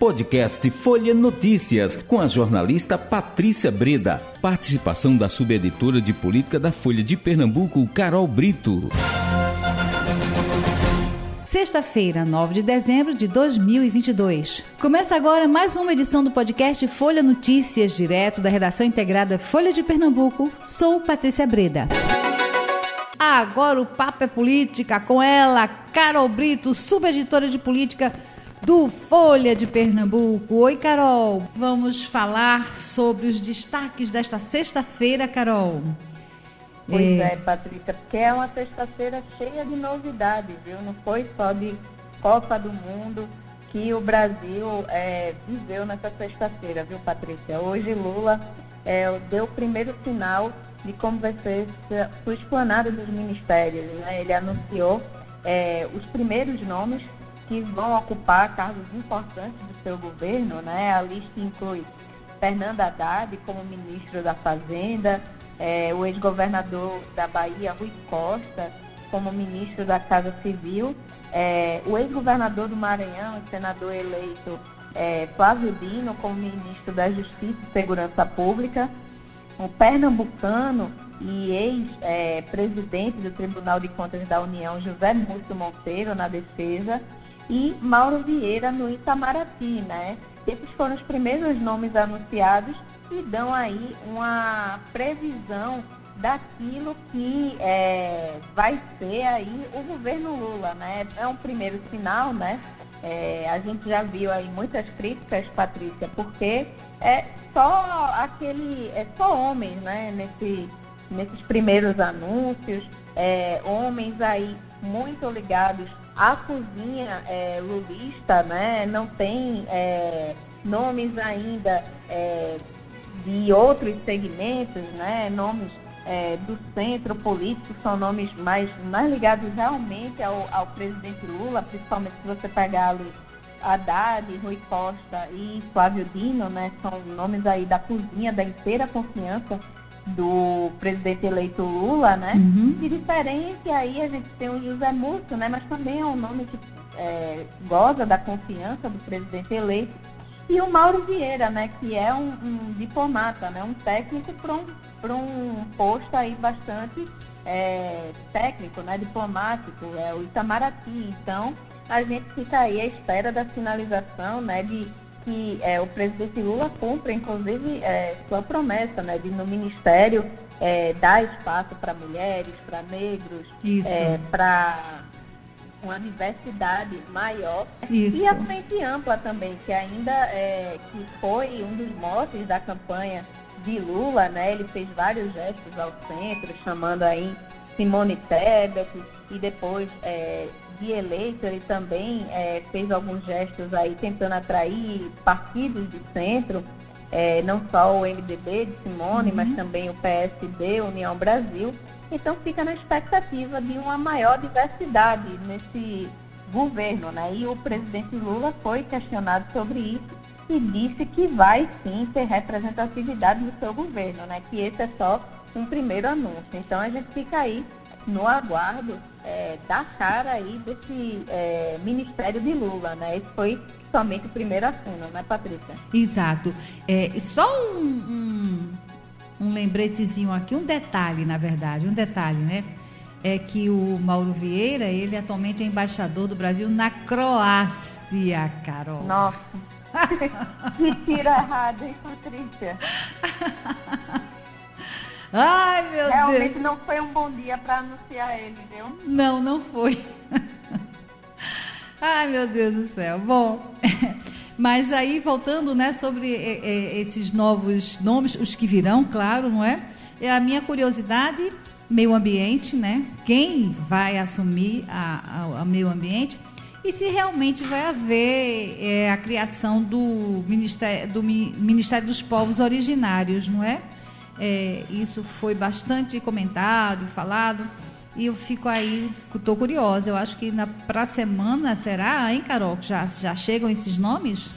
Podcast Folha Notícias, com a jornalista Patrícia Breda. Participação da subeditora de política da Folha de Pernambuco, Carol Brito. Sexta-feira, 9 de dezembro de 2022. Começa agora mais uma edição do podcast Folha Notícias, direto da redação integrada Folha de Pernambuco. Sou Patrícia Breda. Agora o papo é política com ela, Carol Brito, subeditora de política do Folha de Pernambuco. Oi, Carol. Vamos falar sobre os destaques desta sexta-feira, Carol. Pois é, é Patrícia, porque é uma sexta-feira cheia de novidades, viu? Não foi só de Copa do Mundo que o Brasil é, viveu nessa sexta-feira, viu, Patrícia? Hoje Lula é, deu o primeiro sinal de como vai ser sua esplanada dos ministérios. Né? Ele anunciou é, os primeiros nomes que vão ocupar cargos importantes do seu governo. Né? A lista inclui Fernando Haddad como ministro da Fazenda, é, o ex-governador da Bahia, Rui Costa, como ministro da Casa Civil, é, o ex-governador do Maranhão senador eleito é, Flávio Dino como ministro da Justiça e Segurança Pública, o pernambucano e ex-presidente do Tribunal de Contas da União, José Múcio Monteiro, na defesa, e Mauro Vieira no Itamaraty, né? Esses foram os primeiros nomes anunciados e dão aí uma previsão daquilo que é, vai ser aí o governo Lula, né? É um primeiro sinal, né? É, a gente já viu aí muitas críticas, Patrícia, porque é só aquele, é só homens, né, nesse, nesses primeiros anúncios, é, homens aí muito ligados à cozinha é, lulista, né, não tem é, nomes ainda é, de outros segmentos, né, nomes é, do centro político são nomes mais, mais ligados realmente ao, ao presidente Lula, principalmente se você pegar ali Haddad, Rui Costa e Flávio Dino, né, são nomes aí da cozinha, da inteira confiança do presidente eleito Lula, né? Uhum. De diferente aí a gente tem o José Múcio, né? Mas também é um nome que é, goza da confiança do presidente eleito. E o Mauro Vieira, né? Que é um, um diplomata, né? Um técnico para um, um posto aí bastante é, técnico, né? Diplomático, é o Itamaraty. Então, a gente fica aí à espera da finalização né, de que é, o presidente Lula cumpra, inclusive, é, sua promessa né, de no Ministério é, dar espaço para mulheres, para negros, é, para uma diversidade maior Isso. e a frente ampla também, que ainda é, que foi um dos motes da campanha de Lula, né? Ele fez vários gestos ao centro, chamando aí Simone Tebet e depois é, de eleito, ele também é, fez alguns gestos aí tentando atrair partidos de centro, é, não só o MDB de Simone, uhum. mas também o PSD, União Brasil. Então fica na expectativa de uma maior diversidade nesse governo, né? E o presidente Lula foi questionado sobre isso e disse que vai sim ter representatividade no seu governo, né? Que esse é só um primeiro anúncio. Então a gente fica aí no aguardo é, da cara aí desse é, Ministério de Lula, né? Esse foi somente o primeiro assino, né, Patrícia? Exato. É, só um, um, um lembretezinho aqui, um detalhe, na verdade, um detalhe, né? É que o Mauro Vieira, ele atualmente é embaixador do Brasil na Croácia, Carol. Nossa. que tira errado, hein, Patrícia? Ai, meu Realmente Deus. Realmente não foi um bom dia para anunciar ele, viu? Não, não foi. Ai, meu Deus do céu. Bom, mas aí voltando, né, sobre é, é, esses novos nomes, os que virão, claro, não é? É a minha curiosidade, meio ambiente, né? Quem vai assumir a, a, a meio ambiente? E se realmente vai haver é, a criação do Ministério, do Ministério dos Povos Originários, não é? É, isso foi bastante comentado, falado. E eu fico aí, estou curiosa. Eu acho que para a semana, será, hein, Carol? Já, já chegam esses nomes?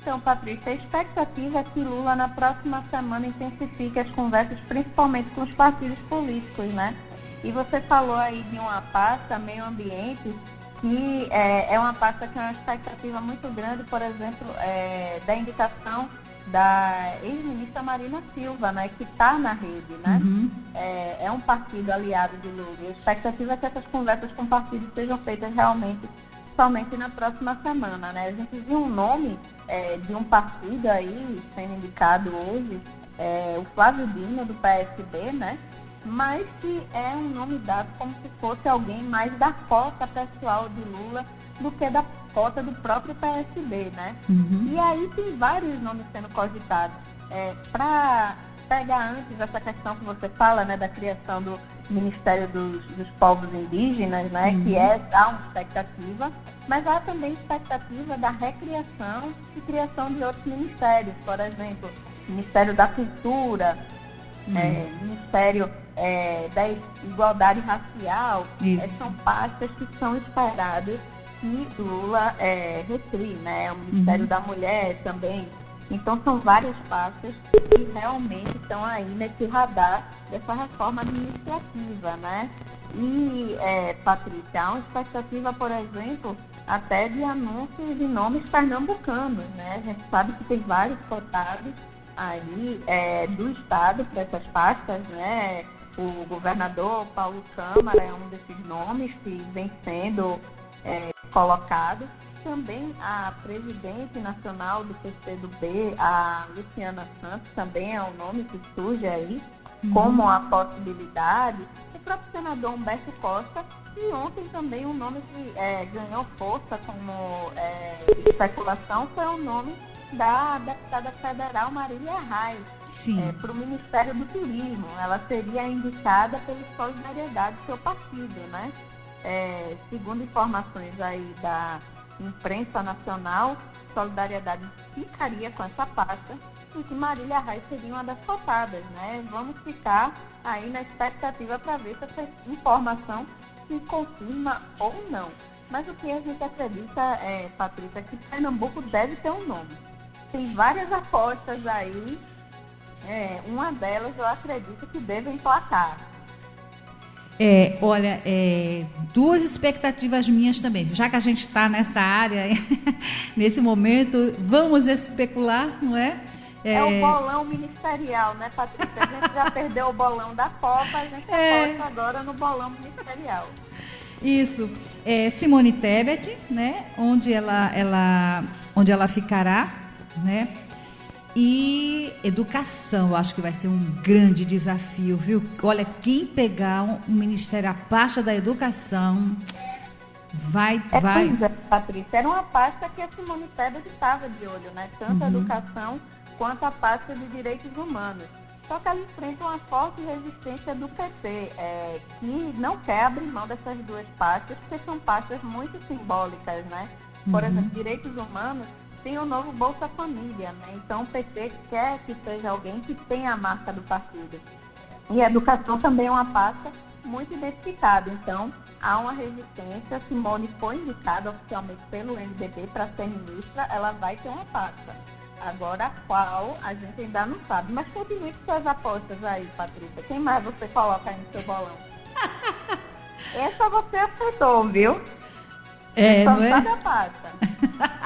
Então, Patrícia, a expectativa é que Lula na próxima semana intensifique as conversas, principalmente com os partidos políticos, né? E você falou aí de uma pasta, meio ambiente, que é, é uma pasta que é uma expectativa muito grande, por exemplo, é, da indicação da ex-ministra Marina Silva, né, que está na rede, né? Uhum. É, é, um partido aliado de Lula. A expectativa é que essas conversas com o partido sejam feitas realmente somente na próxima semana, né? A gente viu um nome é, de um partido aí sendo indicado hoje, é, o Flávio Dino, do PSB, né? Mas que é um nome dado como se fosse alguém mais da cota pessoal de Lula do que da cota do próprio PSB, né? Uhum. E aí tem vários nomes sendo cogitados. É, Para pegar antes essa questão que você fala, né, da criação do Ministério dos, dos Povos Indígenas, né, uhum. que é há uma expectativa, mas há também expectativa da recriação e criação de outros ministérios, por exemplo, Ministério da Cultura, uhum. é, Ministério é, da Igualdade Racial, é, são pastas que são esperadas que Lula é, retri, né? O Ministério uhum. da Mulher também. Então são várias pastas que realmente estão aí nesse radar dessa reforma administrativa, né? E, é, Patrícia, há uma expectativa, por exemplo, até de anúncios de nomes pernambucanos, né? A gente sabe que tem vários cotados aí é, do Estado para essas pastas, né? O governador Paulo Câmara é um desses nomes que vem sendo é, colocado. Também a presidente nacional do PCdoB, a Luciana Santos, também é um nome que surge aí uhum. como a possibilidade. O próprio senador Humberto Costa e ontem também um nome que é, ganhou força como é, especulação foi o nome da deputada federal Marília Reis é, para o Ministério do Turismo. Ela seria indicada pela solidariedade do seu partido, né? é, segundo informações aí da imprensa nacional, Solidariedade ficaria com essa pasta e que Marília Reis seria uma das cotadas, né? Vamos ficar aí na expectativa para ver se essa informação se confirma ou não. Mas o que a gente acredita, é, Patrícia, é que Pernambuco deve ter um nome. Tem várias apostas aí, é, uma delas eu acredito que deve emplacar. É, olha, é, duas expectativas minhas também. Já que a gente está nessa área, nesse momento, vamos especular, não é? É, é o bolão ministerial, né, Patrícia? A gente já perdeu o bolão da Copa, a gente é... aposta agora no bolão ministerial. Isso. É Simone Tebet, né? Onde ela, ela, onde ela ficará, né? E educação, eu acho que vai ser um grande desafio, viu? Olha, quem pegar um, Ministério, a pasta da educação, vai. É, vai... Pois é, Patrícia, era uma pasta que a Simone Tebet estava de olho, né? Tanto a uhum. educação quanto a pasta de direitos humanos. Só que ela enfrenta uma forte resistência do PT, é, que não quer abrir mão dessas duas pastas, porque são pastas muito simbólicas, né? Por uhum. exemplo, direitos humanos tem o novo Bolsa Família, né? Então o PT quer que seja alguém que tenha a marca do partido. E a educação também é uma pasta muito identificada. Então, há uma resistência. Simone foi indicada oficialmente pelo MDB para ser ministra, ela vai ter uma pasta. Agora, qual a gente ainda não sabe. Mas continue com suas apostas aí, Patrícia. Quem mais você coloca aí no seu bolão? Essa você acertou, viu? É, não é? a pasta.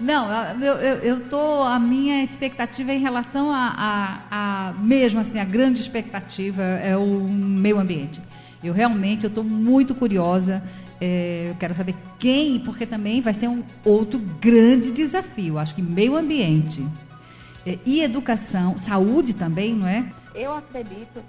Não, eu, eu, eu tô, a minha expectativa em relação a, a, a, mesmo assim, a grande expectativa é o meio ambiente. Eu realmente, eu estou muito curiosa, é, eu quero saber quem, porque também vai ser um outro grande desafio, acho que meio ambiente é, e educação, saúde também, não é? Eu acredito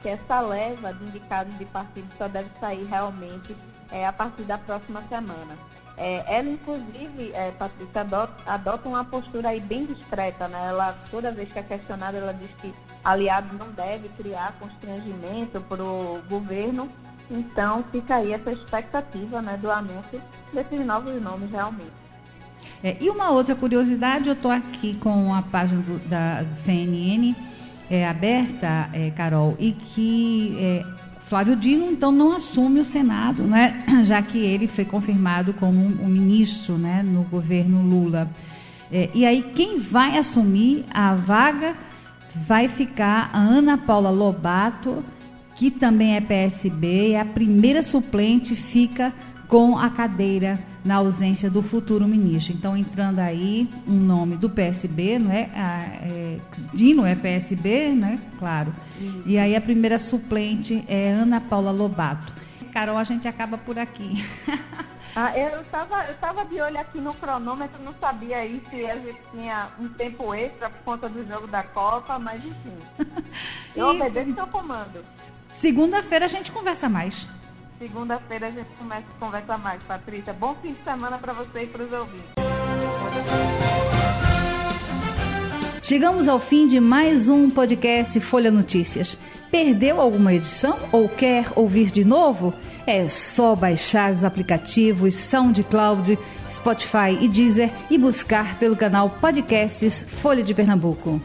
que essa leva de indicados de partido só deve sair realmente é, a partir da próxima semana. É, ela, inclusive, é, Patrícia, adota, adota, uma postura aí bem discreta, né? Ela, toda vez que é questionada, ela diz que aliado não deve criar constrangimento para o governo. Então, fica aí essa expectativa né, do anúncio desses novos nomes realmente. É, e uma outra curiosidade, eu estou aqui com a página do, da, do CNN é, aberta, é, Carol, e que é, Flávio Dino, então, não assume o Senado, né? já que ele foi confirmado como um, ministro né? no governo Lula. É, e aí, quem vai assumir a vaga vai ficar a Ana Paula Lobato, que também é PSB, e a primeira suplente fica com a cadeira na ausência do futuro ministro. Então, entrando aí um nome do PSB, não é? Ah, é Dino é PSB, né? Claro. E aí a primeira suplente é Ana Paula Lobato. Carol, a gente acaba por aqui. Ah, eu estava eu tava de olho aqui no cronômetro, não sabia aí se a gente tinha um tempo extra por conta do jogo da Copa, mas enfim. Eu e... obedeço seu comando. Segunda-feira a gente conversa mais. Segunda-feira a gente começa a conversar mais, Patrícia. Bom fim de semana para você e para os ouvintes. Chegamos ao fim de mais um podcast Folha Notícias. Perdeu alguma edição ou quer ouvir de novo? É só baixar os aplicativos SoundCloud, Spotify e Deezer e buscar pelo canal Podcasts Folha de Pernambuco.